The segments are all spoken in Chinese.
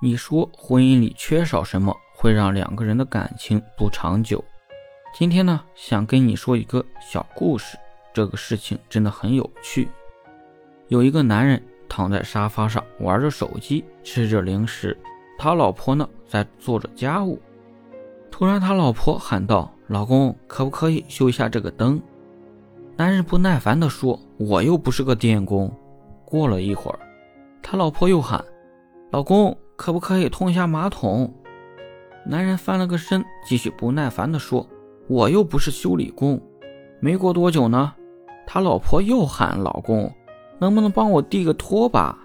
你说婚姻里缺少什么会让两个人的感情不长久？今天呢，想跟你说一个小故事。这个事情真的很有趣。有一个男人躺在沙发上玩着手机，吃着零食，他老婆呢在做着家务。突然，他老婆喊道：“老公，可不可以修一下这个灯？”男人不耐烦地说：“我又不是个电工。”过了一会儿，他老婆又喊：“老公。”可不可以通一下马桶？男人翻了个身，继续不耐烦地说：“我又不是修理工。”没过多久呢，他老婆又喊：“老公，能不能帮我递个拖把？”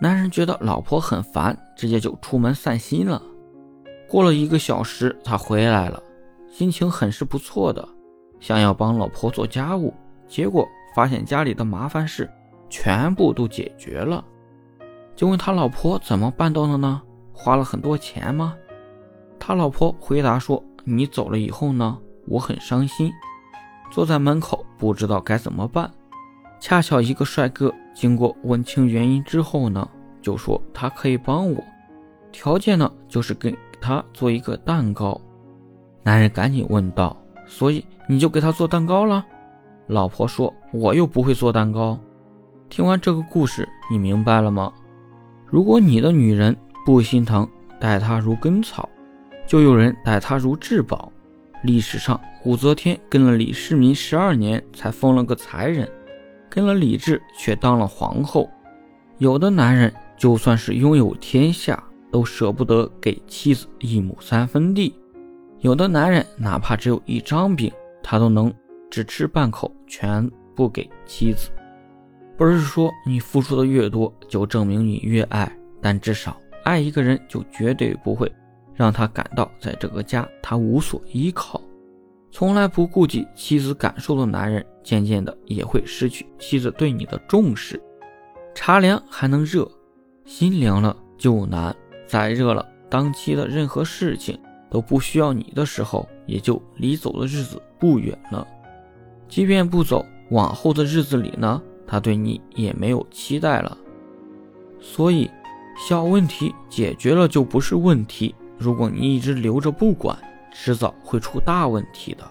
男人觉得老婆很烦，直接就出门散心了。过了一个小时，他回来了，心情很是不错的，想要帮老婆做家务，结果发现家里的麻烦事全部都解决了。就问他老婆怎么办到的呢？花了很多钱吗？他老婆回答说：“你走了以后呢，我很伤心，坐在门口不知道该怎么办。恰巧一个帅哥经过问清原因之后呢，就说他可以帮我，条件呢就是给他做一个蛋糕。”男人赶紧问道：“所以你就给他做蛋糕了？”老婆说：“我又不会做蛋糕。”听完这个故事，你明白了吗？如果你的女人不心疼，待她如根草，就有人待她如至宝。历史上，武则天跟了李世民十二年才封了个才人，跟了李治却当了皇后。有的男人就算是拥有天下，都舍不得给妻子一亩三分地；有的男人哪怕只有一张饼，他都能只吃半口，全不给妻子。不是说你付出的越多就证明你越爱，但至少爱一个人就绝对不会让他感到在这个家他无所依靠。从来不顾及妻子感受的男人，渐渐的也会失去妻子对你的重视。茶凉还能热，心凉了就难。再热了，当妻的任何事情都不需要你的时候，也就离走的日子不远了。即便不走，往后的日子里呢？他对你也没有期待了，所以小问题解决了就不是问题。如果你一直留着不管，迟早会出大问题的。